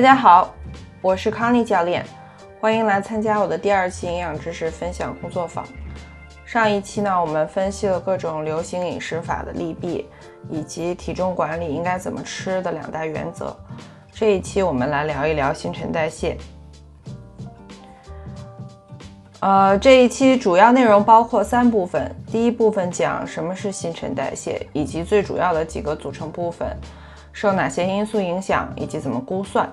大家好，我是康妮教练，欢迎来参加我的第二期营养知识分享工作坊。上一期呢，我们分析了各种流行饮食法的利弊，以及体重管理应该怎么吃的两大原则。这一期我们来聊一聊新陈代谢。呃，这一期主要内容包括三部分，第一部分讲什么是新陈代谢，以及最主要的几个组成部分。受哪些因素影响以及怎么估算？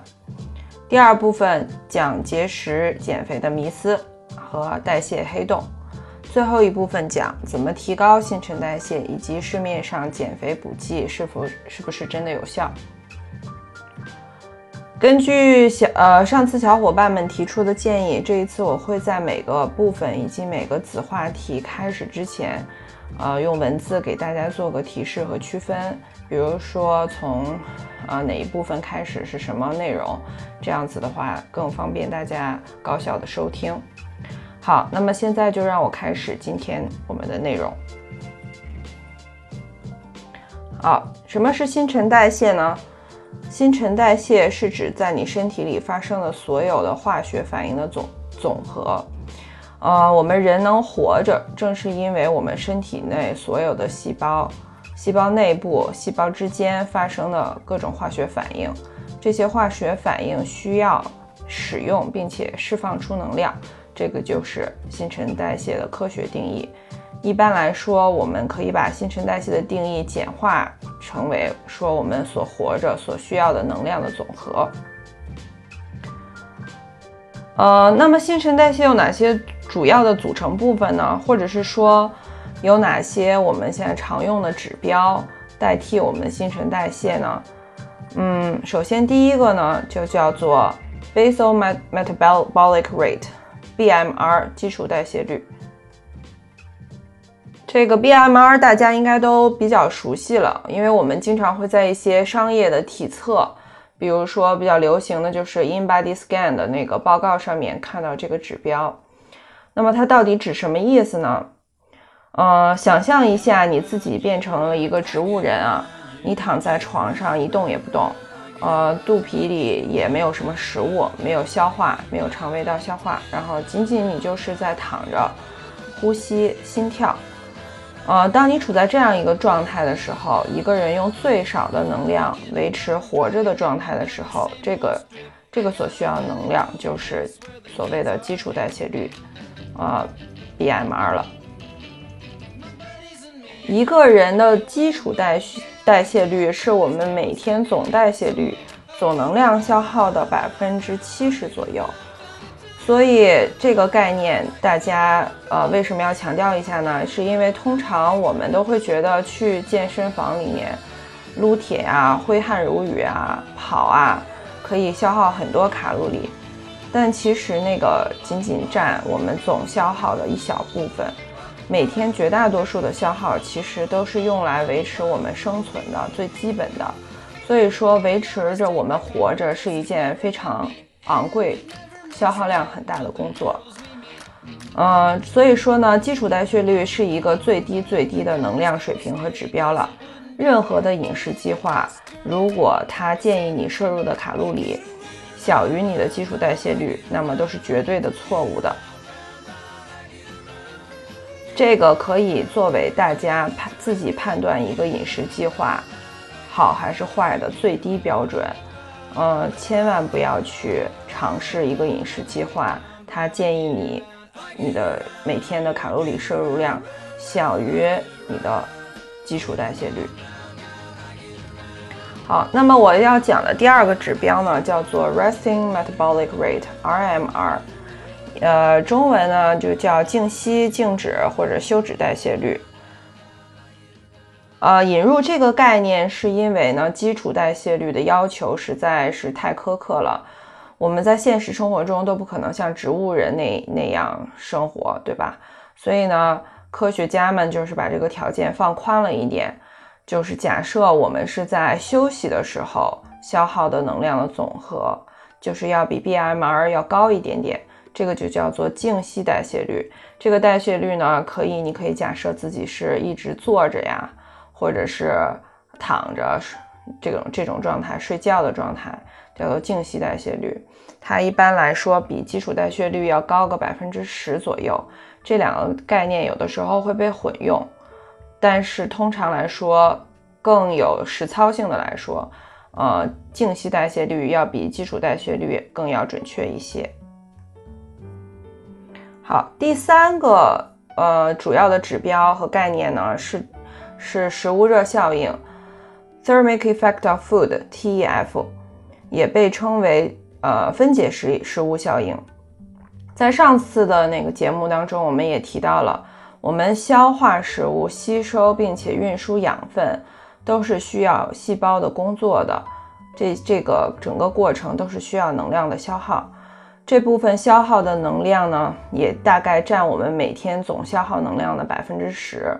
第二部分讲节食减肥的迷思和代谢黑洞。最后一部分讲怎么提高新陈代谢以及市面上减肥补剂是否是不是真的有效？根据小呃上次小伙伴们提出的建议，这一次我会在每个部分以及每个子话题开始之前，呃用文字给大家做个提示和区分。比如说从，呃哪一部分开始是什么内容，这样子的话更方便大家高效的收听。好，那么现在就让我开始今天我们的内容。好，什么是新陈代谢呢？新陈代谢是指在你身体里发生的所有的化学反应的总总和。呃，我们人能活着，正是因为我们身体内所有的细胞。细胞内部、细胞之间发生的各种化学反应，这些化学反应需要使用并且释放出能量，这个就是新陈代谢的科学定义。一般来说，我们可以把新陈代谢的定义简化成为说我们所活着所需要的能量的总和。呃，那么新陈代谢有哪些主要的组成部分呢？或者是说？有哪些我们现在常用的指标代替我们的新陈代谢呢？嗯，首先第一个呢就叫做 basal metabolic rate（BMR） 基础代谢率。这个 BMR 大家应该都比较熟悉了，因为我们经常会在一些商业的体测，比如说比较流行的就是 InBody Scan 的那个报告上面看到这个指标。那么它到底指什么意思呢？呃，想象一下你自己变成了一个植物人啊，你躺在床上一动也不动，呃，肚皮里也没有什么食物，没有消化，没有肠胃道消化，然后仅仅你就是在躺着，呼吸、心跳。呃，当你处在这样一个状态的时候，一个人用最少的能量维持活着的状态的时候，这个这个所需要能量就是所谓的基础代谢率，呃，BMR 了。一个人的基础代谢代谢率是我们每天总代谢率、总能量消耗的百分之七十左右。所以这个概念大家呃为什么要强调一下呢？是因为通常我们都会觉得去健身房里面撸铁啊、挥汗如雨啊、跑啊，可以消耗很多卡路里，但其实那个仅仅占我们总消耗的一小部分。每天绝大多数的消耗其实都是用来维持我们生存的最基本的，所以说维持着我们活着是一件非常昂贵、消耗量很大的工作。嗯，所以说呢，基础代谢率是一个最低最低的能量水平和指标了。任何的饮食计划，如果它建议你摄入的卡路里小于你的基础代谢率，那么都是绝对的错误的。这个可以作为大家判自己判断一个饮食计划好还是坏的最低标准。嗯，千万不要去尝试一个饮食计划，它建议你你的每天的卡路里摄入量小于你的基础代谢率。好，那么我要讲的第二个指标呢，叫做 resting metabolic rate（RMR）。呃，中文呢就叫静息、静止或者休止代谢率。呃，引入这个概念是因为呢，基础代谢率的要求实在是太苛刻了。我们在现实生活中都不可能像植物人那那样生活，对吧？所以呢，科学家们就是把这个条件放宽了一点，就是假设我们是在休息的时候消耗的能量的总和，就是要比 BMR 要高一点点。这个就叫做静息代谢率。这个代谢率呢，可以，你可以假设自己是一直坐着呀，或者是躺着，这种这种状态，睡觉的状态叫做静息代谢率。它一般来说比基础代谢率要高个百分之十左右。这两个概念有的时候会被混用，但是通常来说，更有实操性的来说，呃，静息代谢率要比基础代谢率更要准确一些。好，第三个呃主要的指标和概念呢是是食物热效应 （Thermic Effect of Food，TEF），也被称为呃分解食食物效应。在上次的那个节目当中，我们也提到了，我们消化食物、吸收并且运输养分，都是需要细胞的工作的，这这个整个过程都是需要能量的消耗。这部分消耗的能量呢，也大概占我们每天总消耗能量的百分之十。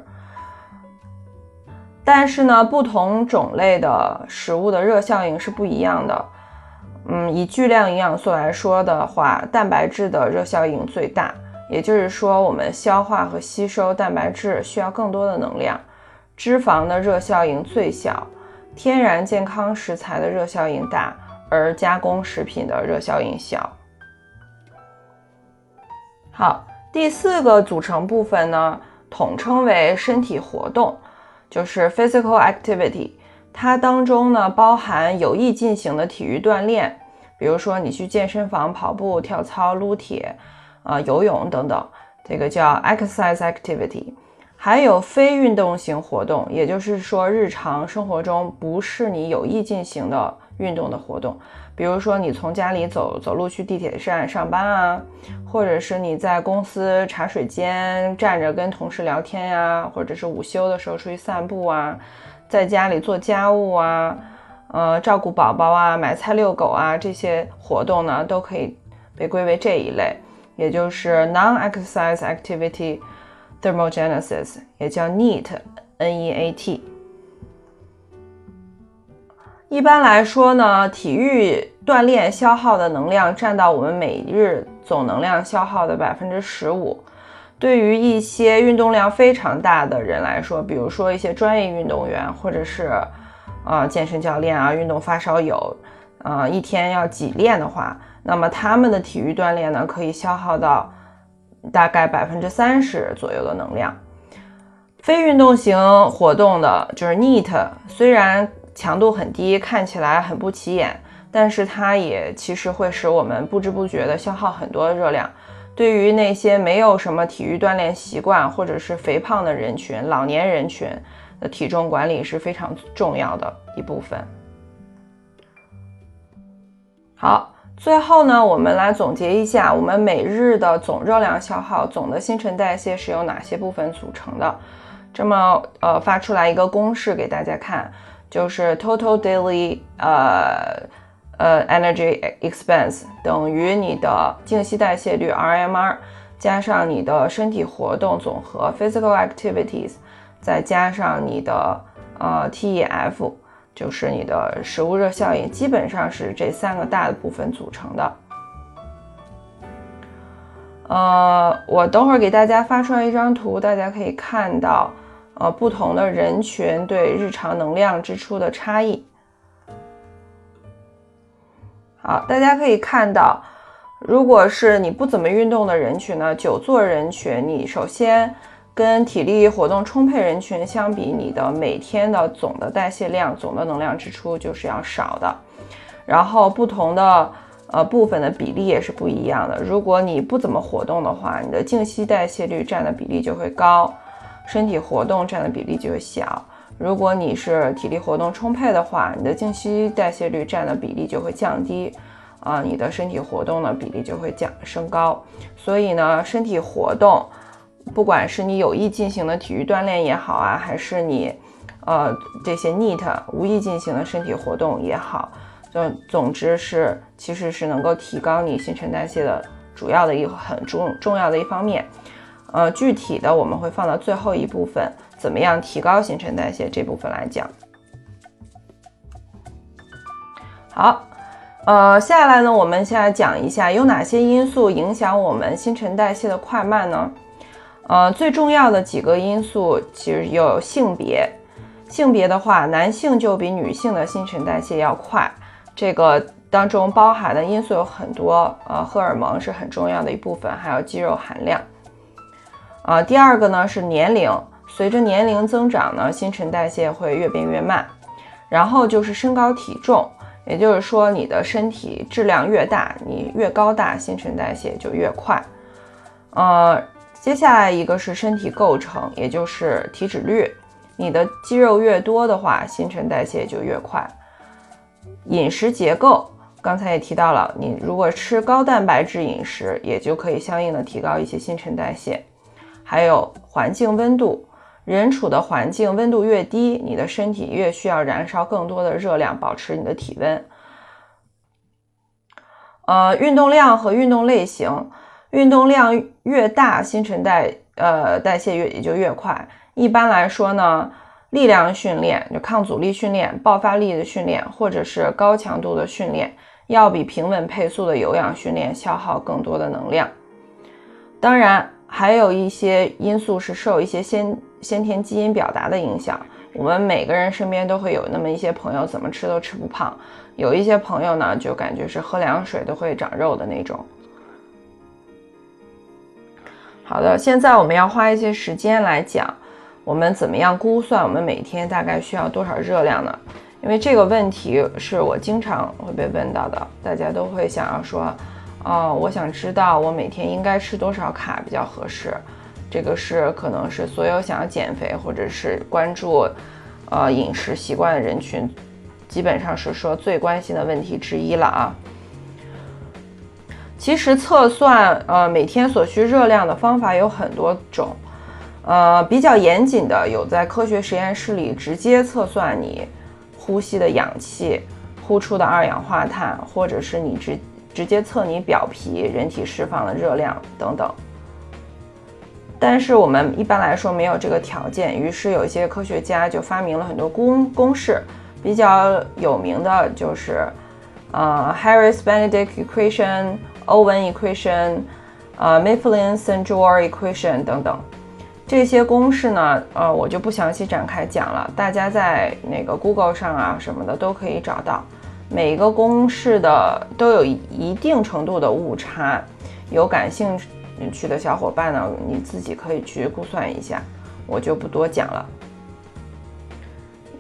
但是呢，不同种类的食物的热效应是不一样的。嗯，以巨量营养素来说的话，蛋白质的热效应最大，也就是说，我们消化和吸收蛋白质需要更多的能量。脂肪的热效应最小，天然健康食材的热效应大，而加工食品的热效应小。好，第四个组成部分呢，统称为身体活动，就是 physical activity。它当中呢，包含有意进行的体育锻炼，比如说你去健身房跑步、跳操、撸铁，啊，游泳等等，这个叫 exercise activity。还有非运动型活动，也就是说日常生活中不是你有意进行的运动的活动。比如说，你从家里走走路去地铁站上班啊，或者是你在公司茶水间站着跟同事聊天呀，或者是午休的时候出去散步啊，在家里做家务啊，呃，照顾宝宝啊，买菜遛狗啊，这些活动呢，都可以被归为这一类，也就是 non-exercise activity thermogenesis，也叫 NEAT，N-E-A-T。一般来说呢，体育锻炼消耗的能量占到我们每日总能量消耗的百分之十五。对于一些运动量非常大的人来说，比如说一些专业运动员或者是啊健身教练啊、运动发烧友，啊一天要几练的话，那么他们的体育锻炼呢，可以消耗到大概百分之三十左右的能量。非运动型活动的就是 NEAT，虽然。强度很低，看起来很不起眼，但是它也其实会使我们不知不觉的消耗很多热量。对于那些没有什么体育锻炼习惯或者是肥胖的人群、老年人群的体重管理是非常重要的一部分。好，最后呢，我们来总结一下，我们每日的总热量消耗、总的新陈代谢是由哪些部分组成的？这么，呃，发出来一个公式给大家看。就是 total daily 呃呃 energy expense 等于你的静息代谢率 RMR 加上你的身体活动总和 physical activities 再加上你的呃 TEF 就是你的食物热效应，基本上是这三个大的部分组成的。呃，我等会儿给大家发出来一张图，大家可以看到。呃，不同的人群对日常能量支出的差异。好，大家可以看到，如果是你不怎么运动的人群呢，久坐人群，你首先跟体力活动充沛人群相比，你的每天的总的代谢量、总的能量支出就是要少的。然后，不同的呃部分的比例也是不一样的。如果你不怎么活动的话，你的静息代谢率占的比例就会高。身体活动占的比例就会小。如果你是体力活动充沛的话，你的静息代谢率占的比例就会降低，啊，你的身体活动的比例就会降升高。所以呢，身体活动，不管是你有意进行的体育锻炼也好啊，还是你，呃，这些 NEAT 无意进行的身体活动也好，就总之是其实是能够提高你新陈代谢的主要的一很重重要的一方面。呃，具体的我们会放到最后一部分，怎么样提高新陈代谢这部分来讲。好，呃，下来呢，我们先来讲一下有哪些因素影响我们新陈代谢的快慢呢？呃，最重要的几个因素其实有性别，性别的话，男性就比女性的新陈代谢要快，这个当中包含的因素有很多，呃，荷尔蒙是很重要的一部分，还有肌肉含量。啊，第二个呢是年龄，随着年龄增长呢，新陈代谢会越变越慢。然后就是身高体重，也就是说你的身体质量越大，你越高大，新陈代谢就越快。呃，接下来一个是身体构成，也就是体脂率，你的肌肉越多的话，新陈代谢就越快。饮食结构，刚才也提到了，你如果吃高蛋白质饮食，也就可以相应的提高一些新陈代谢。还有环境温度。人处的环境温度越低，你的身体越需要燃烧更多的热量，保持你的体温。呃，运动量和运动类型，运动量越大，新陈代呃代谢越也就越快。一般来说呢，力量训练就抗阻力训练、爆发力的训练，或者是高强度的训练，要比平稳配速的有氧训练消耗更多的能量。当然。还有一些因素是受一些先先天基因表达的影响。我们每个人身边都会有那么一些朋友，怎么吃都吃不胖；有一些朋友呢，就感觉是喝凉水都会长肉的那种。好的，现在我们要花一些时间来讲，我们怎么样估算我们每天大概需要多少热量呢？因为这个问题是我经常会被问到的，大家都会想要说。哦，我想知道我每天应该吃多少卡比较合适，这个是可能是所有想要减肥或者是关注，呃饮食习惯的人群，基本上是说最关心的问题之一了啊。其实测算呃每天所需热量的方法有很多种，呃比较严谨的有在科学实验室里直接测算你呼吸的氧气、呼出的二氧化碳，或者是你直。直接测你表皮人体释放的热量等等，但是我们一般来说没有这个条件，于是有一些科学家就发明了很多公公式，比较有名的就是，呃，Harris-Benedict equation、Owen equation、呃，Mifflin-Saint-Jean equation 等等，这些公式呢，呃，我就不详细展开讲了，大家在那个 Google 上啊什么的都可以找到。每个公式的都有一定程度的误差，有感兴趣的小伙伴呢，你自己可以去估算一下，我就不多讲了。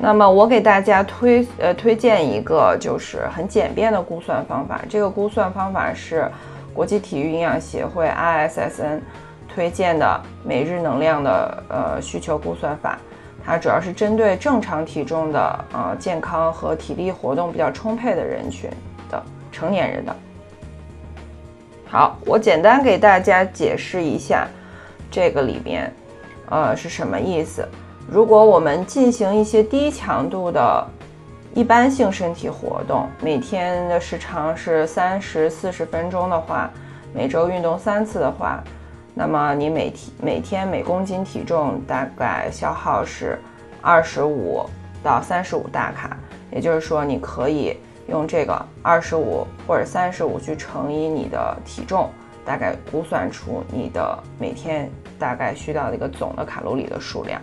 那么我给大家推呃推荐一个就是很简便的估算方法，这个估算方法是国际体育营养协会 ISSN 推荐的每日能量的呃需求估算法。它主要是针对正常体重的呃健康和体力活动比较充沛的人群的成年人的。好，我简单给大家解释一下这个里面呃是什么意思。如果我们进行一些低强度的一般性身体活动，每天的时长是三十四十分钟的话，每周运动三次的话。那么你每天每天每公斤体重大概消耗是二十五到三十五大卡，也就是说你可以用这个二十五或者三十五去乘以你的体重，大概估算出你的每天大概需要的一个总的卡路里的数量。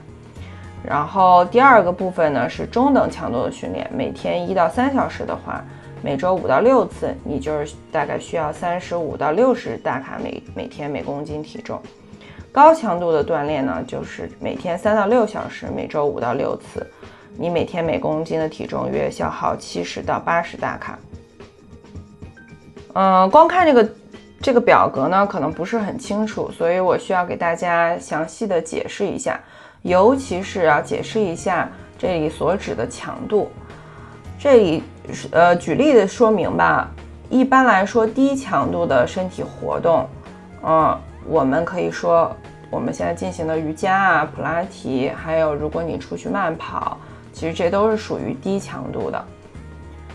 然后第二个部分呢是中等强度的训练，每天一到三小时的话。每周五到六次，你就是大概需要三十五到六十大卡每每天每公斤体重。高强度的锻炼呢，就是每天三到六小时，每周五到六次，你每天每公斤的体重约消耗七十到八十大卡。嗯，光看这个这个表格呢，可能不是很清楚，所以我需要给大家详细的解释一下，尤其是要解释一下这里所指的强度。这里呃举例的说明吧。一般来说，低强度的身体活动，嗯，我们可以说我们现在进行的瑜伽啊、普拉提，还有如果你出去慢跑，其实这都是属于低强度的。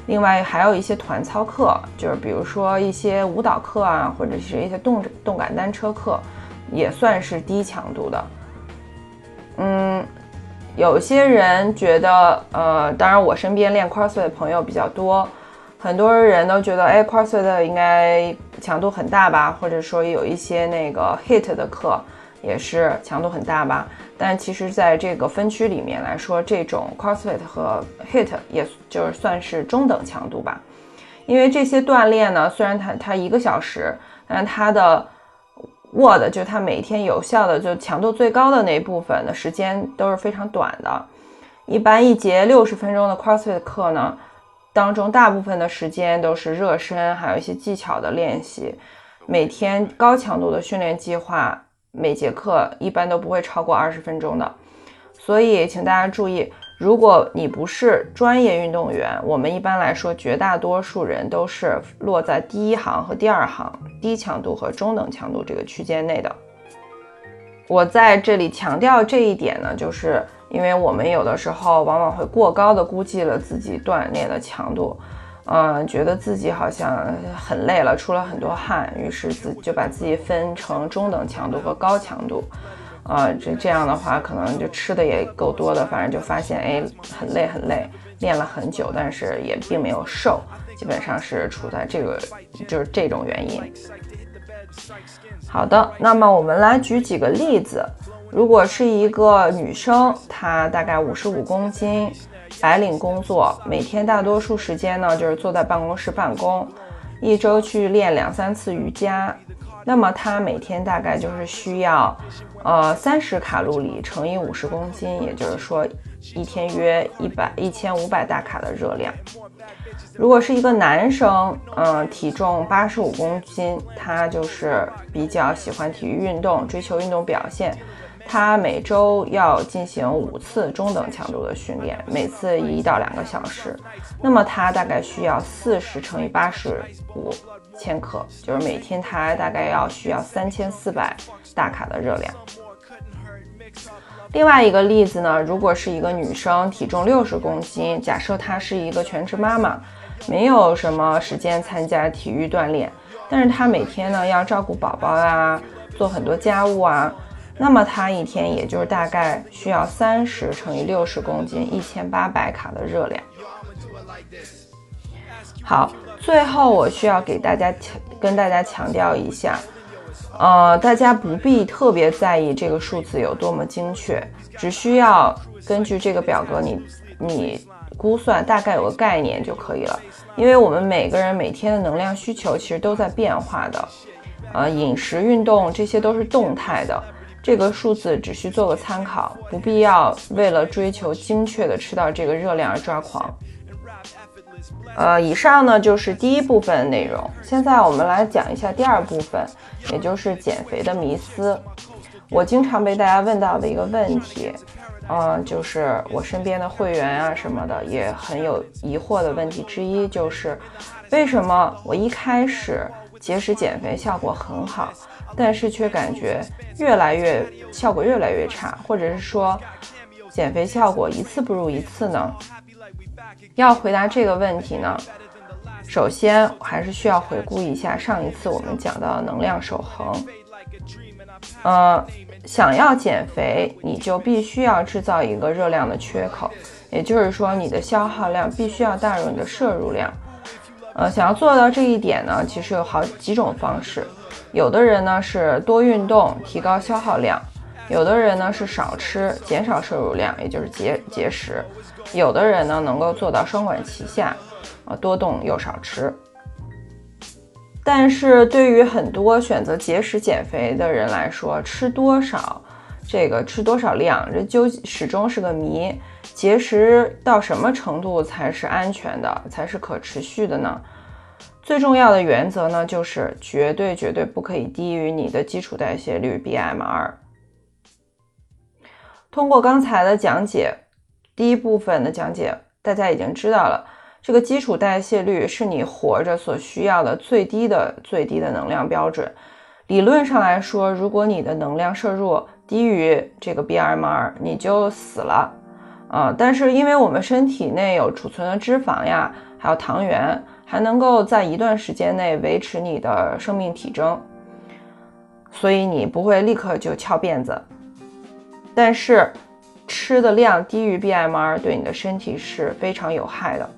另外还有一些团操课，就是比如说一些舞蹈课啊，或者是一些动动感单车课，也算是低强度的。嗯。有些人觉得，呃，当然我身边练 CrossFit 的朋友比较多，很多人都觉得，哎，CrossFit 应该强度很大吧，或者说有一些那个 HIT 的课，也是强度很大吧。但其实，在这个分区里面来说，这种 CrossFit 和 HIT 也就是算是中等强度吧。因为这些锻炼呢，虽然它它一个小时，但它的 Word，就它每天有效的就强度最高的那一部分的时间都是非常短的。一般一节六十分钟的 CrossFit 课呢，当中大部分的时间都是热身，还有一些技巧的练习。每天高强度的训练计划，每节课一般都不会超过二十分钟的。所以，请大家注意，如果你不是专业运动员，我们一般来说绝大多数人都是落在第一行和第二行，低强度和中等强度这个区间内的。我在这里强调这一点呢，就是。因为我们有的时候往往会过高的估计了自己锻炼的强度，嗯，觉得自己好像很累了，出了很多汗，于是自就把自己分成中等强度和高强度，啊，这这样的话可能就吃的也够多的，反正就发现哎很累很累，练了很久，但是也并没有瘦，基本上是处在这个就是这种原因。好的，那么我们来举几个例子。如果是一个女生，她大概五十五公斤，白领工作，每天大多数时间呢就是坐在办公室办公，一周去练两三次瑜伽，那么他每天大概就是需要，呃三十卡路里乘以五十公斤，也就是说一天约一百一千五百大卡的热量。如果是一个男生，嗯，体重八十五公斤，他就是比较喜欢体育运动，追求运动表现。他每周要进行五次中等强度的训练，每次一到两个小时。那么他大概需要四十乘以八十五千克，就是每天他大概要需要三千四百大卡的热量。另外一个例子呢，如果是一个女生，体重六十公斤，假设她是一个全职妈妈，没有什么时间参加体育锻炼，但是她每天呢要照顾宝宝啊，做很多家务啊。那么她一天也就是大概需要三十乘以六十公斤，一千八百卡的热量。好，最后我需要给大家强跟大家强调一下，呃，大家不必特别在意这个数字有多么精确，只需要根据这个表格你你估算大概有个概念就可以了。因为我们每个人每天的能量需求其实都在变化的，呃，饮食、运动这些都是动态的。这个数字只需做个参考，不必要为了追求精确的吃到这个热量而抓狂。呃，以上呢就是第一部分内容，现在我们来讲一下第二部分，也就是减肥的迷思。我经常被大家问到的一个问题，嗯，就是我身边的会员啊什么的也很有疑惑的问题之一，就是为什么我一开始节食减肥效果很好？但是却感觉越来越效果越来越差，或者是说减肥效果一次不如一次呢？要回答这个问题呢，首先还是需要回顾一下上一次我们讲到的能量守恒。呃，想要减肥，你就必须要制造一个热量的缺口，也就是说你的消耗量必须要大于你的摄入量。呃，想要做到这一点呢，其实有好几种方式。有的人呢是多运动，提高消耗量；有的人呢是少吃，减少摄入量，也就是节节食；有的人呢能够做到双管齐下，啊，多动又少吃。但是对于很多选择节食减肥的人来说，吃多少，这个吃多少量，这究始终是个谜。节食到什么程度才是安全的，才是可持续的呢？最重要的原则呢，就是绝对绝对不可以低于你的基础代谢率 BMR。通过刚才的讲解，第一部分的讲解，大家已经知道了，这个基础代谢率是你活着所需要的最低的最低的能量标准。理论上来说，如果你的能量摄入低于这个 BMR，你就死了啊！但是因为我们身体内有储存的脂肪呀，还有糖原。还能够在一段时间内维持你的生命体征，所以你不会立刻就翘辫子。但是吃的量低于 BMR 对你的身体是非常有害的。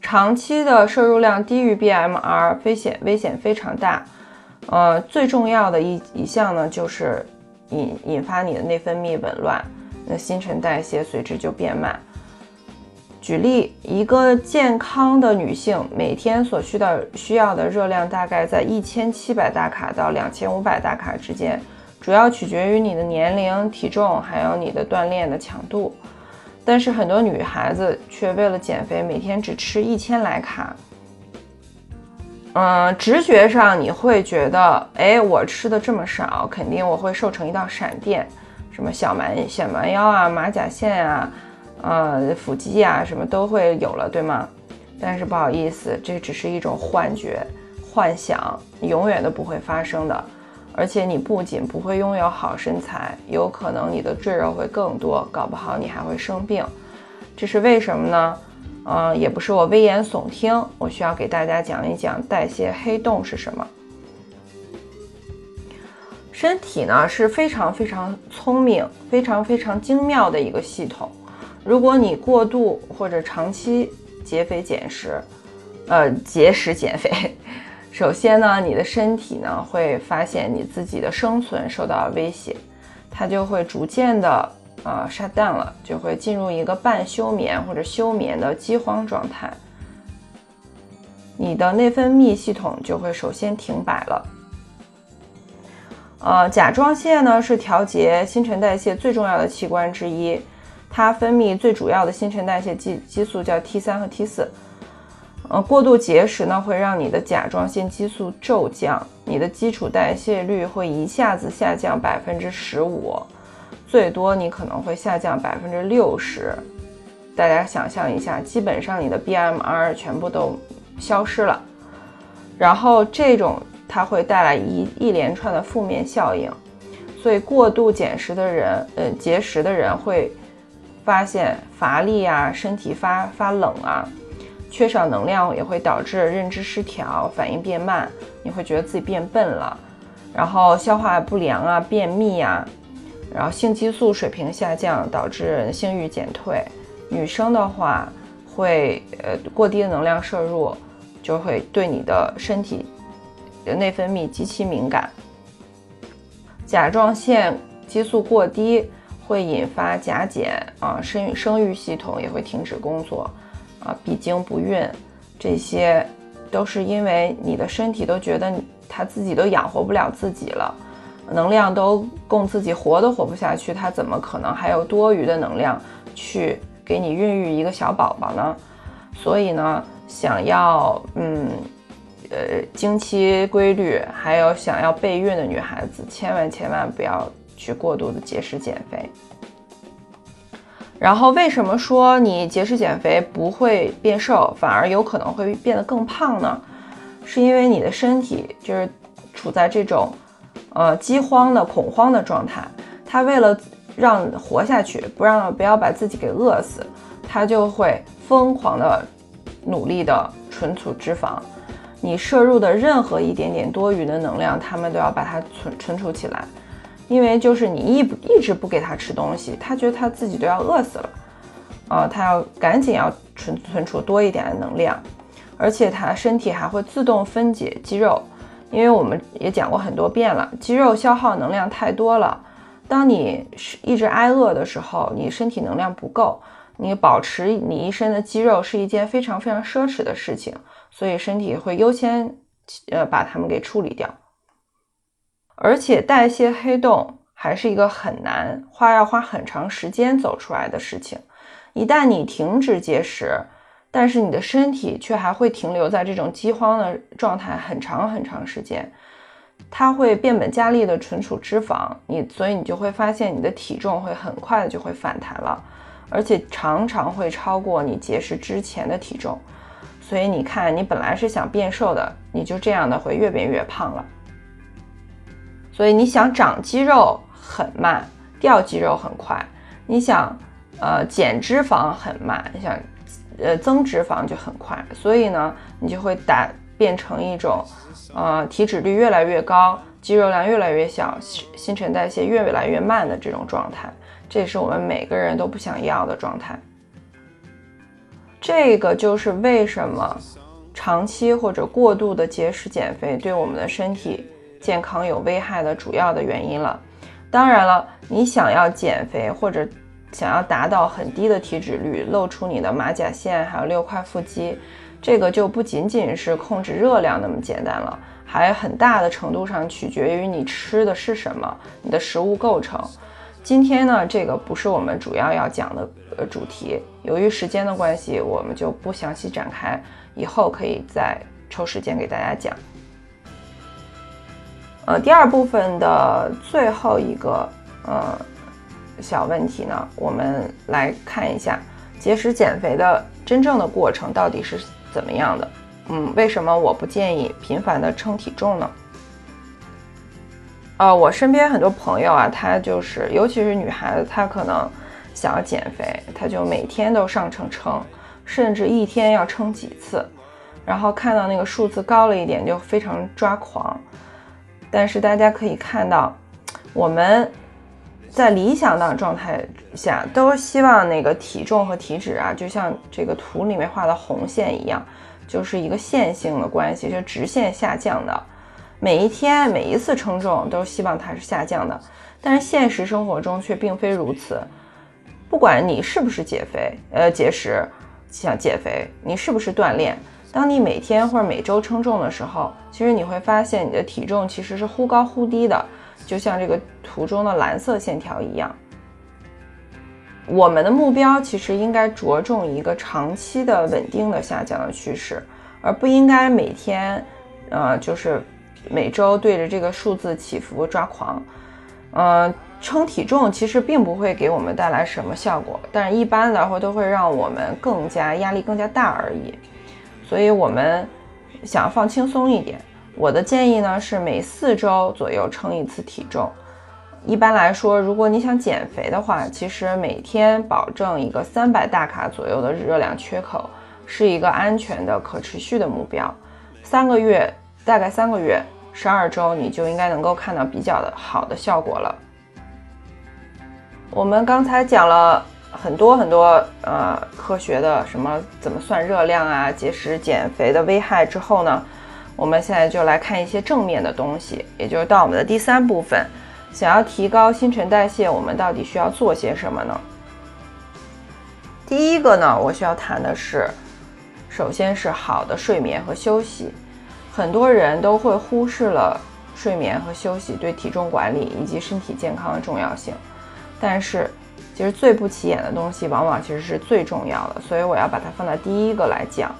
长期的摄入量低于 BMR，危险危险非常大。呃，最重要的一一项呢，就是引引发你的内分泌紊乱，那新陈代谢随之就变慢。举例，一个健康的女性每天所需的需要的热量大概在一千七百大卡到两千五百大卡之间，主要取决于你的年龄、体重，还有你的锻炼的强度。但是很多女孩子却为了减肥，每天只吃一千来卡。嗯，直觉上你会觉得，哎，我吃的这么少，肯定我会瘦成一道闪电，什么小蛮小蛮腰啊，马甲线啊。呃，腹肌呀，什么都会有了，对吗？但是不好意思，这只是一种幻觉、幻想，永远都不会发生的。而且你不仅不会拥有好身材，有可能你的赘肉会更多，搞不好你还会生病。这是为什么呢？嗯，也不是我危言耸听，我需要给大家讲一讲代谢黑洞是什么。身体呢是非常非常聪明、非常非常精妙的一个系统。如果你过度或者长期节肥减食，呃，节食减肥，首先呢，你的身体呢会发现你自己的生存受到了威胁，它就会逐渐的呃 shut down 了，就会进入一个半休眠或者休眠的饥荒状态，你的内分泌系统就会首先停摆了。呃，甲状腺呢是调节新陈代谢最重要的器官之一。它分泌最主要的新陈代谢激激素叫 T 三和 T 四，呃，过度节食呢会让你的甲状腺激素骤降，你的基础代谢率会一下子下降百分之十五，最多你可能会下降百分之六十。大家想象一下，基本上你的 BMR 全部都消失了，然后这种它会带来一一连串的负面效应，所以过度减食的人，呃，节食的人会。发现乏力啊，身体发发冷啊，缺少能量也会导致认知失调，反应变慢，你会觉得自己变笨了，然后消化不良啊，便秘呀，然后性激素水平下降，导致性欲减退。女生的话会呃过低的能量摄入，就会对你的身体的内分泌极其敏感，甲状腺激素过低。会引发甲减啊，生生育系统也会停止工作啊，闭经不孕，这些都是因为你的身体都觉得他自己都养活不了自己了，能量都供自己活都活不下去，他怎么可能还有多余的能量去给你孕育一个小宝宝呢？所以呢，想要嗯呃经期规律，还有想要备孕的女孩子，千万千万不要。去过度的节食减肥，然后为什么说你节食减肥不会变瘦，反而有可能会变得更胖呢？是因为你的身体就是处在这种呃饥荒的恐慌的状态，它为了让活下去，不让不要把自己给饿死，它就会疯狂的努力的存储脂肪。你摄入的任何一点点多余的能量，他们都要把它存存储起来。因为就是你一一直不给他吃东西，他觉得他自己都要饿死了，啊，他要赶紧要存存储多一点的能量，而且他身体还会自动分解肌肉，因为我们也讲过很多遍了，肌肉消耗能量太多了，当你是一直挨饿的时候，你身体能量不够，你保持你一身的肌肉是一件非常非常奢侈的事情，所以身体会优先呃把它们给处理掉。而且代谢黑洞还是一个很难花要花很长时间走出来的事情。一旦你停止节食，但是你的身体却还会停留在这种饥荒的状态很长很长时间，它会变本加厉的存储脂肪，你所以你就会发现你的体重会很快的就会反弹了，而且常常会超过你节食之前的体重。所以你看，你本来是想变瘦的，你就这样的会越变越胖了。所以你想长肌肉很慢，掉肌肉很快；你想，呃，减脂肪很慢，你想，呃，增脂肪就很快。所以呢，你就会打变成一种，呃，体脂率越来越高，肌肉量越来越小，新陈代谢越来越慢的这种状态。这也是我们每个人都不想要的状态。这个就是为什么长期或者过度的节食减肥对我们的身体。健康有危害的主要的原因了。当然了，你想要减肥或者想要达到很低的体脂率，露出你的马甲线，还有六块腹肌，这个就不仅仅是控制热量那么简单了，还很大的程度上取决于你吃的是什么，你的食物构成。今天呢，这个不是我们主要要讲的呃主题，由于时间的关系，我们就不详细展开，以后可以再抽时间给大家讲。呃，第二部分的最后一个呃小问题呢，我们来看一下节食减肥的真正的过程到底是怎么样的。嗯，为什么我不建议频繁的称体重呢？呃，我身边很多朋友啊，她就是，尤其是女孩子，她可能想要减肥，她就每天都上称称，甚至一天要称几次，然后看到那个数字高了一点就非常抓狂。但是大家可以看到，我们在理想的状态下，都希望那个体重和体脂啊，就像这个图里面画的红线一样，就是一个线性的关系，是直线下降的。每一天每一次称重都希望它是下降的，但是现实生活中却并非如此。不管你是不是减肥，呃，节食想减肥，你是不是锻炼，当你每天或者每周称重的时候，其实你会发现你的体重其实是忽高忽低的，就像这个图中的蓝色线条一样。我们的目标其实应该着重一个长期的稳定的下降的趋势，而不应该每天，呃，就是。每周对着这个数字起伏抓狂，嗯，称体重其实并不会给我们带来什么效果，但是一般的话都会让我们更加压力更加大而已。所以我们想放轻松一点，我的建议呢是每四周左右称一次体重。一般来说，如果你想减肥的话，其实每天保证一个三百大卡左右的热量缺口，是一个安全的、可持续的目标。三个月，大概三个月。十二周你就应该能够看到比较的好的效果了。我们刚才讲了很多很多呃科学的什么怎么算热量啊、节食减肥的危害之后呢，我们现在就来看一些正面的东西，也就是到我们的第三部分，想要提高新陈代谢，我们到底需要做些什么呢？第一个呢，我需要谈的是，首先是好的睡眠和休息。很多人都会忽视了睡眠和休息对体重管理以及身体健康的重要性，但是其实最不起眼的东西往往其实是最重要的，所以我要把它放在第一个来讲，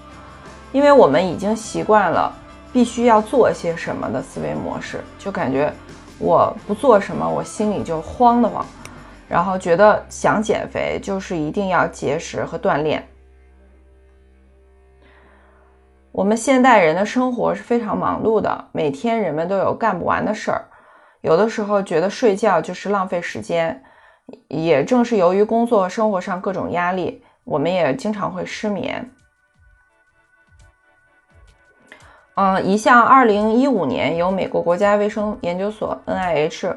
因为我们已经习惯了必须要做些什么的思维模式，就感觉我不做什么我心里就慌得慌，然后觉得想减肥就是一定要节食和锻炼。我们现代人的生活是非常忙碌的，每天人们都有干不完的事儿，有的时候觉得睡觉就是浪费时间。也正是由于工作生活上各种压力，我们也经常会失眠。嗯，一项2015年由美国国家卫生研究所 NIH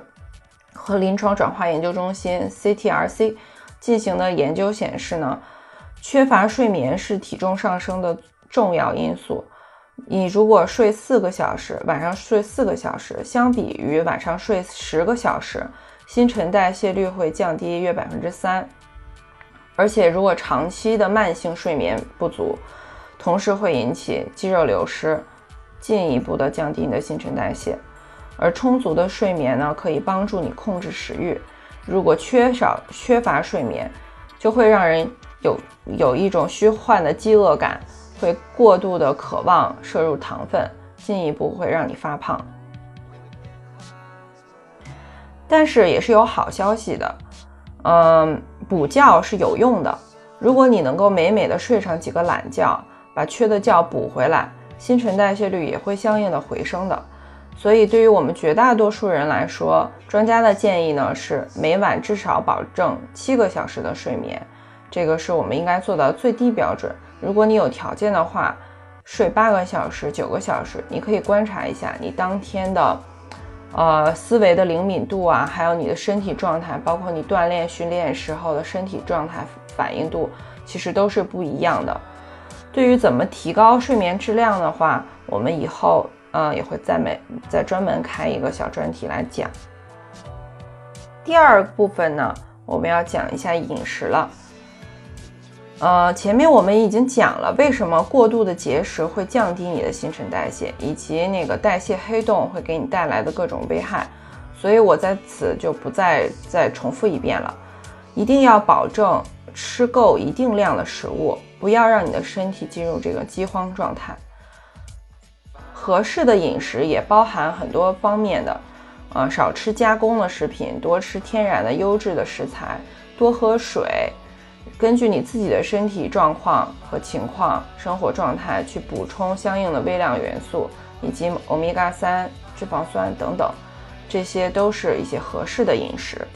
和临床转化研究中心 CTRC 进行的研究显示呢，缺乏睡眠是体重上升的。重要因素，你如果睡四个小时，晚上睡四个小时，相比于晚上睡十个小时，新陈代谢率会降低约百分之三。而且，如果长期的慢性睡眠不足，同时会引起肌肉流失，进一步的降低你的新陈代谢。而充足的睡眠呢，可以帮助你控制食欲。如果缺少缺乏睡眠，就会让人有有一种虚幻的饥饿感。会过度的渴望摄入糖分，进一步会让你发胖。但是也是有好消息的，嗯，补觉是有用的。如果你能够美美的睡上几个懒觉，把缺的觉补回来，新陈代谢率也会相应的回升的。所以对于我们绝大多数人来说，专家的建议呢是每晚至少保证七个小时的睡眠，这个是我们应该做到最低标准。如果你有条件的话，睡八个小时、九个小时，你可以观察一下你当天的，呃，思维的灵敏度啊，还有你的身体状态，包括你锻炼训练时候的身体状态反应度，其实都是不一样的。对于怎么提高睡眠质量的话，我们以后嗯，也会再每再专门开一个小专题来讲。第二部分呢，我们要讲一下饮食了。呃，前面我们已经讲了为什么过度的节食会降低你的新陈代谢，以及那个代谢黑洞会给你带来的各种危害，所以我在此就不再再重复一遍了。一定要保证吃够一定量的食物，不要让你的身体进入这个饥荒状态。合适的饮食也包含很多方面的，呃，少吃加工的食品，多吃天然的优质的食材，多喝水。根据你自己的身体状况和情况、生活状态去补充相应的微量元素，以及欧米伽三脂肪酸等等，这些都是一些合适的饮食。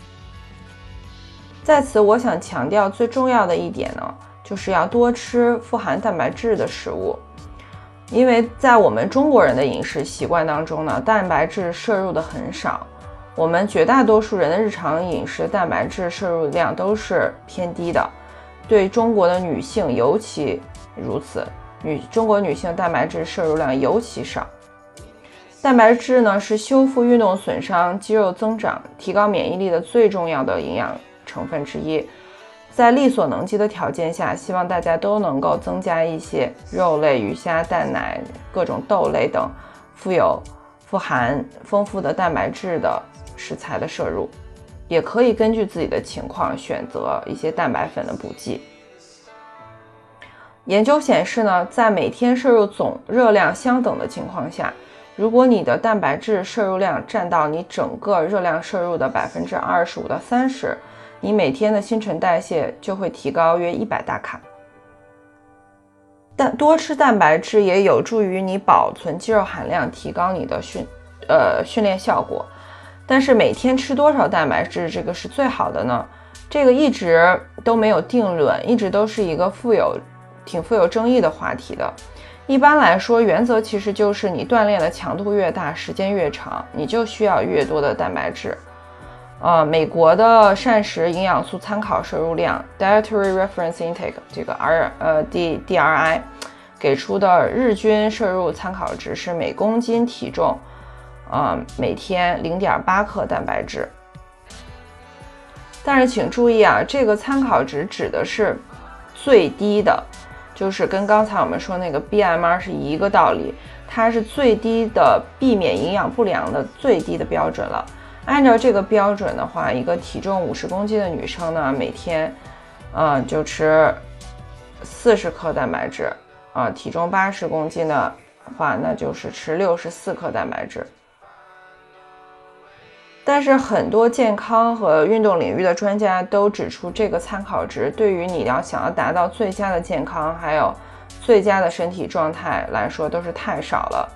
在此，我想强调最重要的一点呢，就是要多吃富含蛋白质的食物，因为在我们中国人的饮食习惯当中呢，蛋白质摄入的很少。我们绝大多数人的日常饮食蛋白质摄入量都是偏低的。对中国的女性尤其如此，女中国女性蛋白质摄入量尤其少。蛋白质呢是修复运动损伤、肌肉增长、提高免疫力的最重要的营养成分之一。在力所能及的条件下，希望大家都能够增加一些肉类、鱼虾、蛋奶、各种豆类等富有富含丰富的蛋白质的食材的摄入。也可以根据自己的情况选择一些蛋白粉的补剂。研究显示呢，在每天摄入总热量相等的情况下，如果你的蛋白质摄入量占到你整个热量摄入的百分之二十五到三十，你每天的新陈代谢就会提高约一百大卡。但多吃蛋白质也有助于你保存肌肉含量，提高你的训呃训练效果。但是每天吃多少蛋白质，这个是最好的呢？这个一直都没有定论，一直都是一个富有、挺富有争议的话题的。一般来说，原则其实就是你锻炼的强度越大，时间越长，你就需要越多的蛋白质。呃，美国的膳食营养素参考摄入量 （Dietary Reference Intake） 这个 R 呃 D DRI 给出的日均摄入参考值是每公斤体重。啊，每天零点八克蛋白质，但是请注意啊，这个参考值指的是最低的，就是跟刚才我们说那个 BMR 是一个道理，它是最低的避免营养不良的最低的标准了。按照这个标准的话，一个体重五十公斤的女生呢，每天，嗯，就吃四十克蛋白质，啊，体重八十公斤的话，那就是吃六十四克蛋白质。但是很多健康和运动领域的专家都指出，这个参考值对于你要想要达到最佳的健康，还有最佳的身体状态来说都是太少了。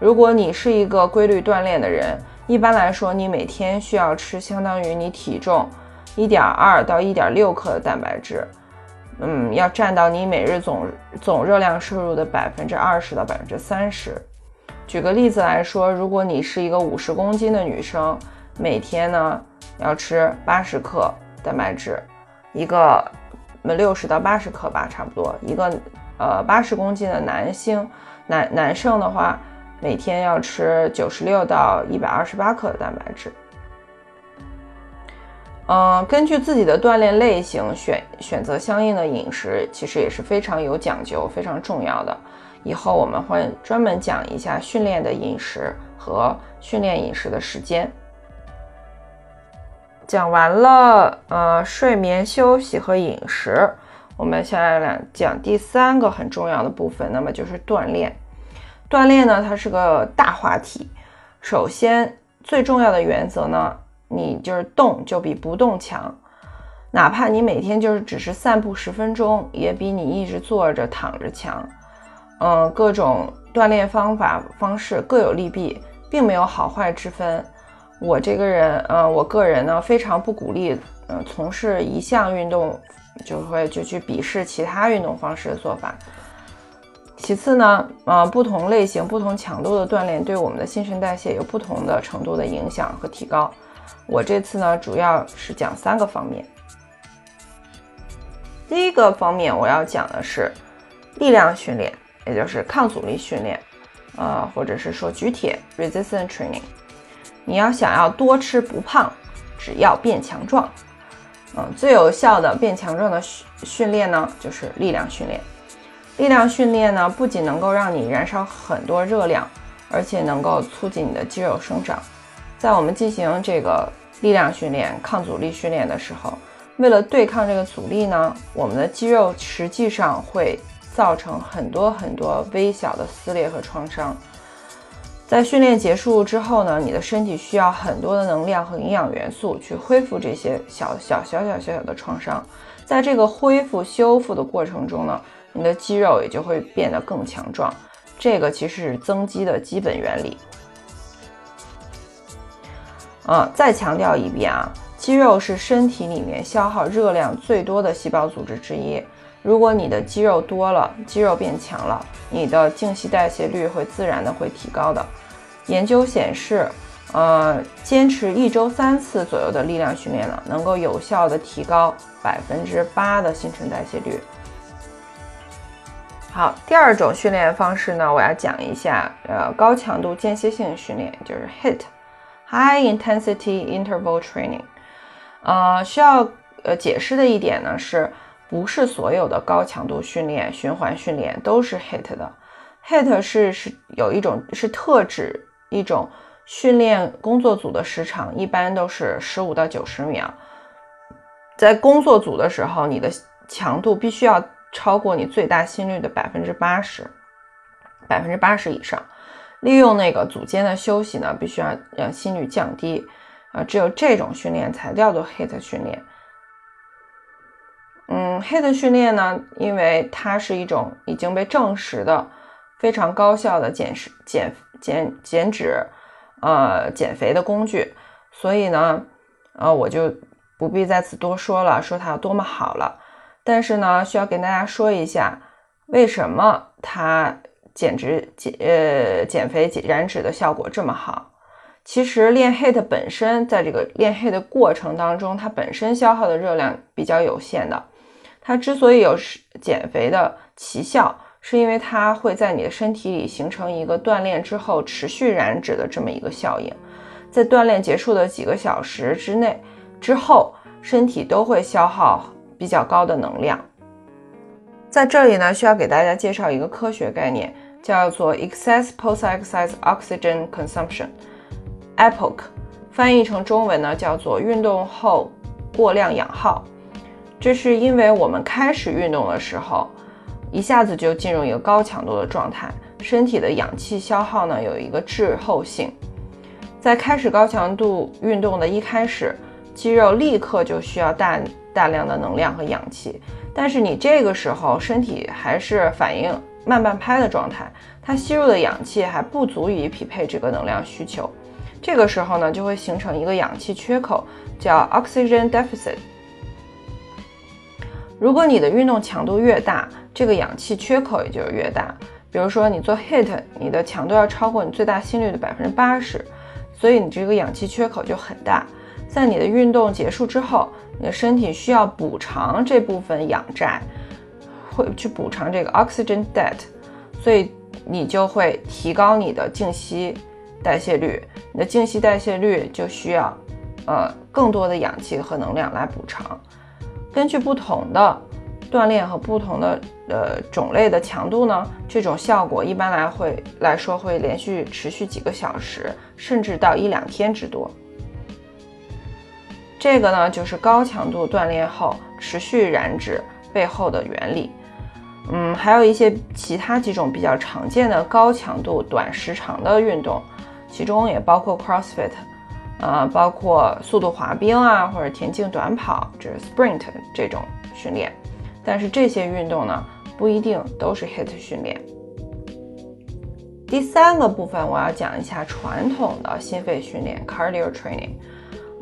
如果你是一个规律锻炼的人，一般来说你每天需要吃相当于你体重一点二到一点六克的蛋白质，嗯，要占到你每日总总热量摄入的百分之二十到百分之三十。举个例子来说，如果你是一个五十公斤的女生，每天呢要吃八十克蛋白质，一个六十到八十克吧，差不多一个呃八十公斤的男性男男生的话，每天要吃九十六到一百二十八克的蛋白质。嗯，根据自己的锻炼类型选选择相应的饮食，其实也是非常有讲究、非常重要的。以后我们会专门讲一下训练的饮食和训练饮食的时间。讲完了，呃，睡眠、休息和饮食，我们下来讲第三个很重要的部分，那么就是锻炼。锻炼呢，它是个大话题。首先，最重要的原则呢，你就是动就比不动强。哪怕你每天就是只是散步十分钟，也比你一直坐着躺着强。嗯，各种锻炼方法方式各有利弊，并没有好坏之分。我这个人，呃，我个人呢非常不鼓励，呃，从事一项运动就会就去鄙视其他运动方式的做法。其次呢，呃，不同类型、不同强度的锻炼对我们的新陈代谢有不同的程度的影响和提高。我这次呢主要是讲三个方面。第一个方面我要讲的是力量训练，也就是抗阻力训练。呃，或者是说举铁 resistance training。你要想要多吃不胖，只要变强壮。嗯，最有效的变强壮的训训练呢，就是力量训练。力量训练呢，不仅能够让你燃烧很多热量，而且能够促进你的肌肉生长。在我们进行这个力量训练、抗阻力训练的时候，为了对抗这个阻力呢，我们的肌肉实际上会造成很多很多微小的撕裂和创伤。在训练结束之后呢，你的身体需要很多的能量和营养元素去恢复这些小小小小小小的创伤。在这个恢复修复的过程中呢，你的肌肉也就会变得更强壮。这个其实是增肌的基本原理。啊，再强调一遍啊，肌肉是身体里面消耗热量最多的细胞组织之一。如果你的肌肉多了，肌肉变强了，你的静息代谢率会自然的会提高的。研究显示，呃，坚持一周三次左右的力量训练呢，能够有效的提高百分之八的新陈代谢率。好，第二种训练方式呢，我要讲一下，呃，高强度间歇性训练，就是 HIT，High Intensity Interval Training。呃，需要呃解释的一点呢是。不是所有的高强度训练、循环训练都是 HIT 的，HIT 是是有一种是特指一种训练工作组的时长，一般都是十五到九十秒。在工作组的时候，你的强度必须要超过你最大心率的百分之八十，百分之八十以上。利用那个组间的休息呢，必须要让心率降低啊，只有这种训练才叫做 HIT 训练。嗯，HIT 训练呢，因为它是一种已经被证实的非常高效的减脂、减减减脂、呃减肥的工具，所以呢，呃，我就不必在此多说了，说它有多么好了。但是呢，需要跟大家说一下，为什么它减脂、减呃减肥、减燃脂的效果这么好？其实练 HIT 本身，在这个练 HIT 的过程当中，它本身消耗的热量比较有限的。它之所以有减肥的奇效，是因为它会在你的身体里形成一个锻炼之后持续燃脂的这么一个效应，在锻炼结束的几个小时之内之后，身体都会消耗比较高的能量。在这里呢，需要给大家介绍一个科学概念，叫做 excess post-exercise oxygen consumption（EPOC），翻译成中文呢叫做运动后过量氧耗。这是因为我们开始运动的时候，一下子就进入一个高强度的状态，身体的氧气消耗呢有一个滞后性，在开始高强度运动的一开始，肌肉立刻就需要大大量的能量和氧气，但是你这个时候身体还是反应慢半拍的状态，它吸入的氧气还不足以匹配这个能量需求，这个时候呢就会形成一个氧气缺口，叫 oxygen deficit。如果你的运动强度越大，这个氧气缺口也就越大。比如说你做 HIT，你的强度要超过你最大心率的百分之八十，所以你这个氧气缺口就很大。在你的运动结束之后，你的身体需要补偿这部分氧债，会去补偿这个 oxygen debt，所以你就会提高你的静息代谢率。你的静息代谢率就需要呃更多的氧气和能量来补偿。根据不同的锻炼和不同的呃种类的强度呢，这种效果一般来会来说会连续持续几个小时，甚至到一两天之多。这个呢就是高强度锻炼后持续燃脂背后的原理。嗯，还有一些其他几种比较常见的高强度短时长的运动，其中也包括 CrossFit。呃，包括速度滑冰啊，或者田径短跑，就是 sprint 这种训练。但是这些运动呢，不一定都是 HIT 训练。第三个部分，我要讲一下传统的心肺训练 cardio training。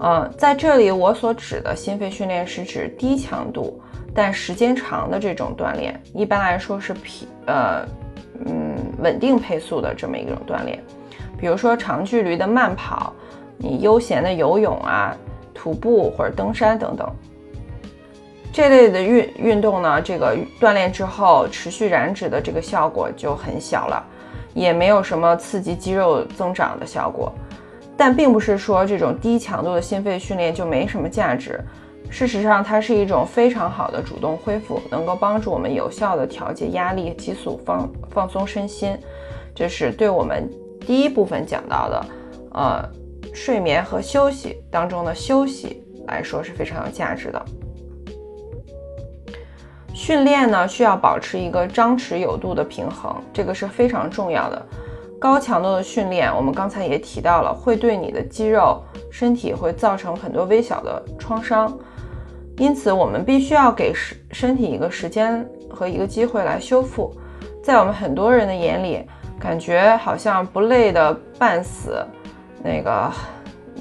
嗯，在这里我所指的心肺训练是指低强度但时间长的这种锻炼，一般来说是平呃嗯稳定配速的这么一种锻炼，比如说长距离的慢跑。你悠闲的游泳啊、徒步或者登山等等，这类的运运动呢，这个锻炼之后持续燃脂的这个效果就很小了，也没有什么刺激肌肉增长的效果。但并不是说这种低强度的心肺训练就没什么价值。事实上，它是一种非常好的主动恢复，能够帮助我们有效的调节压力、激素、放放松身心。这是对我们第一部分讲到的，呃，睡眠和休息当中的休息来说是非常有价值的。训练呢，需要保持一个张弛有度的平衡，这个是非常重要的。高强度的训练，我们刚才也提到了，会对你的肌肉、身体会造成很多微小的创伤，因此我们必须要给身身体一个时间和一个机会来修复。在我们很多人的眼里，感觉好像不累的半死，那个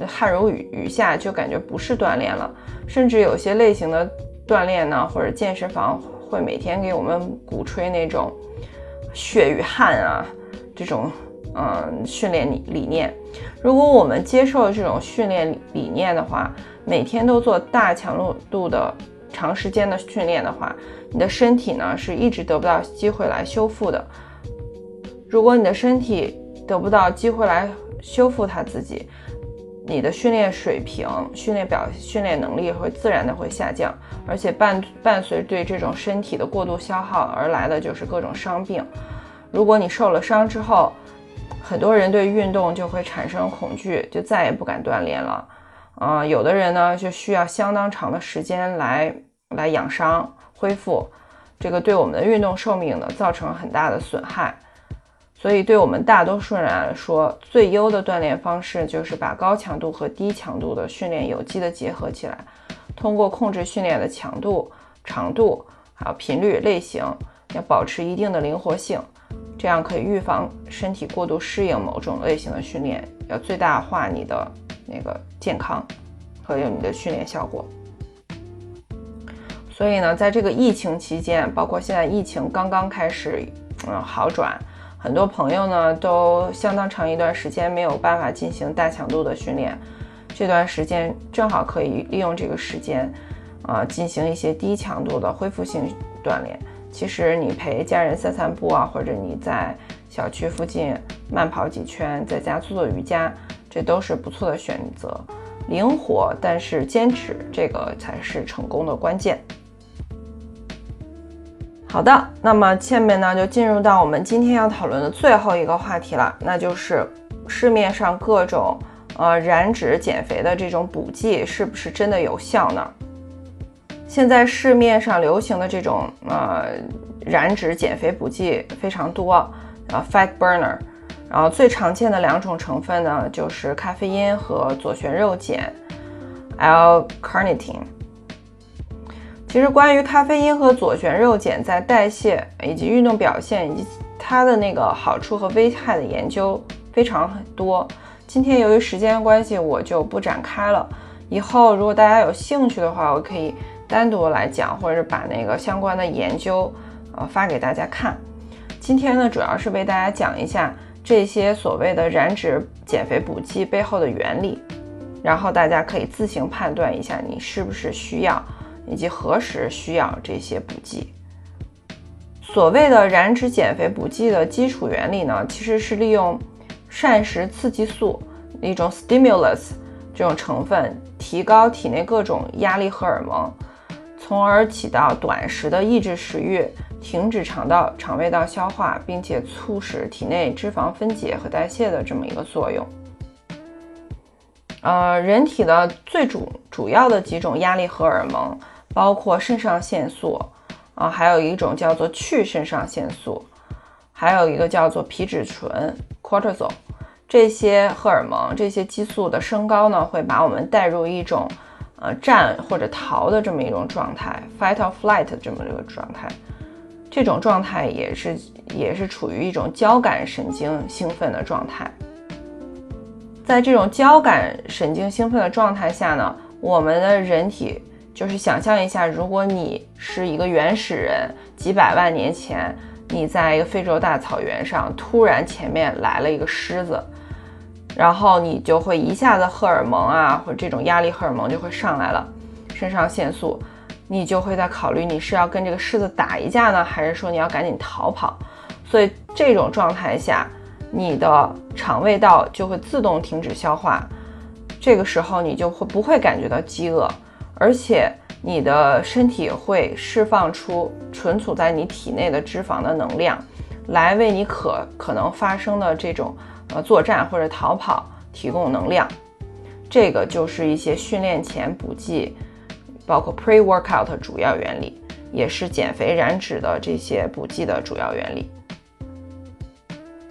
汗如雨雨下，就感觉不是锻炼了。甚至有些类型的锻炼呢，或者健身房会每天给我们鼓吹那种血与汗啊这种。嗯，训练理理念，如果我们接受这种训练理念的话，每天都做大强度的长时间的训练的话，你的身体呢是一直得不到机会来修复的。如果你的身体得不到机会来修复它自己，你的训练水平、训练表、训练能力会自然的会下降，而且伴伴随对这种身体的过度消耗而来的就是各种伤病。如果你受了伤之后，很多人对运动就会产生恐惧，就再也不敢锻炼了。啊，有的人呢就需要相当长的时间来来养伤恢复，这个对我们的运动寿命呢造成很大的损害。所以，对我们大多数人来说，最优的锻炼方式就是把高强度和低强度的训练有机的结合起来，通过控制训练的强度、长度，还有频率类型，要保持一定的灵活性。这样可以预防身体过度适应某种类型的训练，要最大化你的那个健康和有你的训练效果。所以呢，在这个疫情期间，包括现在疫情刚刚开始，嗯，好转，很多朋友呢都相当长一段时间没有办法进行大强度的训练，这段时间正好可以利用这个时间，啊，进行一些低强度的恢复性锻炼。其实你陪家人散散步啊，或者你在小区附近慢跑几圈，在家做做瑜伽，这都是不错的选择。灵活，但是坚持，这个才是成功的关键。好的，那么下面呢就进入到我们今天要讨论的最后一个话题了，那就是市面上各种呃燃脂减肥的这种补剂是不是真的有效呢？现在市面上流行的这种呃燃脂减肥补剂非常多，呃 fat burner，然后最常见的两种成分呢就是咖啡因和左旋肉碱，L-carnitine。其实关于咖啡因和左旋肉碱在代谢以及运动表现以及它的那个好处和危害的研究非常很多，今天由于时间关系我就不展开了。以后如果大家有兴趣的话，我可以。单独来讲，或者是把那个相关的研究，呃，发给大家看。今天呢，主要是为大家讲一下这些所谓的燃脂减肥补剂背后的原理，然后大家可以自行判断一下你是不是需要，以及何时需要这些补剂。所谓的燃脂减肥补剂的基础原理呢，其实是利用膳食刺激素一种 stimulus 这种成分，提高体内各种压力荷尔蒙。从而起到短时的抑制食欲、停止肠道、肠胃道消化，并且促使体内脂肪分解和代谢的这么一个作用。呃，人体的最主主要的几种压力荷尔蒙包括肾上腺素啊，还有一种叫做去肾上腺素，还有一个叫做皮质醇 （cortisol）。这些荷尔蒙、这些激素的升高呢，会把我们带入一种。呃，战或者逃的这么一种状态，fight or flight 这么一个状态，这种状态也是也是处于一种交感神经兴奋的状态。在这种交感神经兴奋的状态下呢，我们的人体就是想象一下，如果你是一个原始人，几百万年前，你在一个非洲大草原上，突然前面来了一个狮子。然后你就会一下子荷尔蒙啊，或者这种压力荷尔蒙就会上来了，肾上腺素，你就会在考虑你是要跟这个狮子打一架呢，还是说你要赶紧逃跑？所以这种状态下，你的肠胃道就会自动停止消化，这个时候你就会不会感觉到饥饿，而且你的身体会释放出存储在你体内的脂肪的能量，来为你可可能发生的这种呃作战或者逃跑提供能量。这个就是一些训练前补剂，包括 pre-workout 主要原理，也是减肥燃脂的这些补剂的主要原理。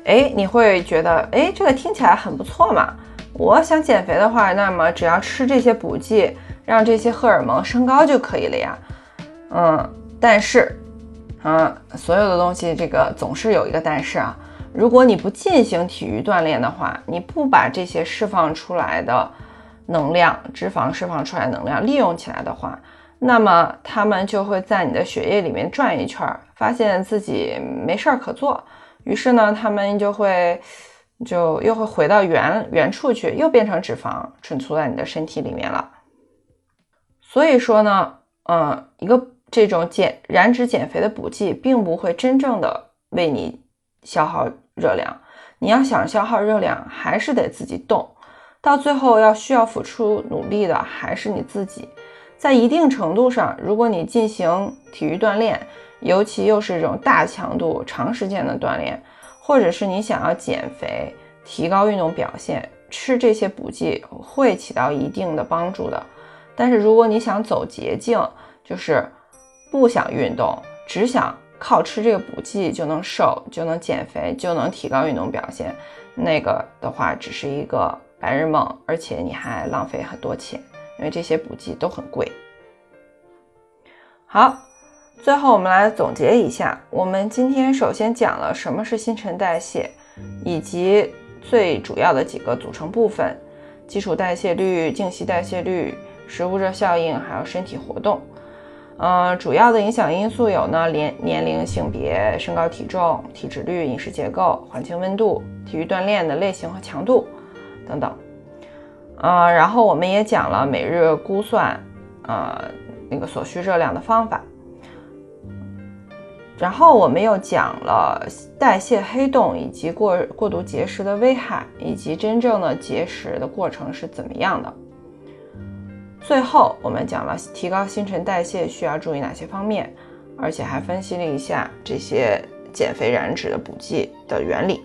哎，你会觉得，哎，这个听起来很不错嘛？我想减肥的话，那么只要吃这些补剂，让这些荷尔蒙升高就可以了呀。嗯，但是，嗯，所有的东西这个总是有一个但是啊。如果你不进行体育锻炼的话，你不把这些释放出来的。能量脂肪释放出来能量利用起来的话，那么他们就会在你的血液里面转一圈，发现自己没事儿可做，于是呢，他们就会就又会回到原原处去，又变成脂肪存储在你的身体里面了。所以说呢，嗯，一个这种减燃脂减肥的补剂，并不会真正的为你消耗热量。你要想消耗热量，还是得自己动。到最后要需要付出努力的还是你自己。在一定程度上，如果你进行体育锻炼，尤其又是这种大强度、长时间的锻炼，或者是你想要减肥、提高运动表现，吃这些补剂会起到一定的帮助的。但是如果你想走捷径，就是不想运动，只想靠吃这个补剂就能瘦、就能减肥、就能提高运动表现，那个的话只是一个。白日梦，而且你还浪费很多钱，因为这些补剂都很贵。好，最后我们来总结一下，我们今天首先讲了什么是新陈代谢，以及最主要的几个组成部分：基础代谢率、静息代谢率、食物热效应，还有身体活动。嗯，主要的影响因素有呢，年年龄、性别、身高体重、体脂率、饮食结构、环境温度、体育锻炼的类型和强度。等等，呃，然后我们也讲了每日估算，呃，那个所需热量的方法。然后我们又讲了代谢黑洞以及过过度节食的危害，以及真正的节食的过程是怎么样的。最后我们讲了提高新陈代谢需要注意哪些方面，而且还分析了一下这些减肥燃脂的补剂的原理。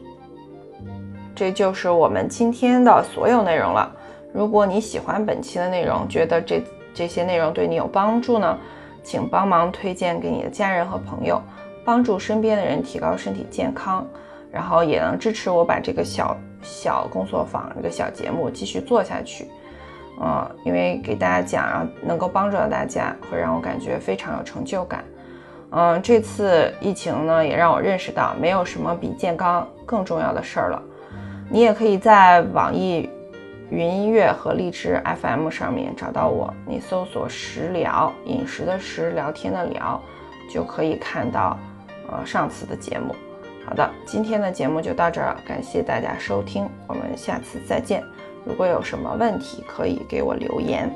这就是我们今天的所有内容了。如果你喜欢本期的内容，觉得这这些内容对你有帮助呢，请帮忙推荐给你的家人和朋友，帮助身边的人提高身体健康，然后也能支持我把这个小小工作坊这个小节目继续做下去。嗯，因为给大家讲，然后能够帮助到大家，会让我感觉非常有成就感。嗯，这次疫情呢，也让我认识到，没有什么比健康更重要的事儿了。你也可以在网易云音乐和荔枝 FM 上面找到我，你搜索“食疗”饮食的食聊天的聊，就可以看到呃上次的节目。好的，今天的节目就到这儿，感谢大家收听，我们下次再见。如果有什么问题，可以给我留言。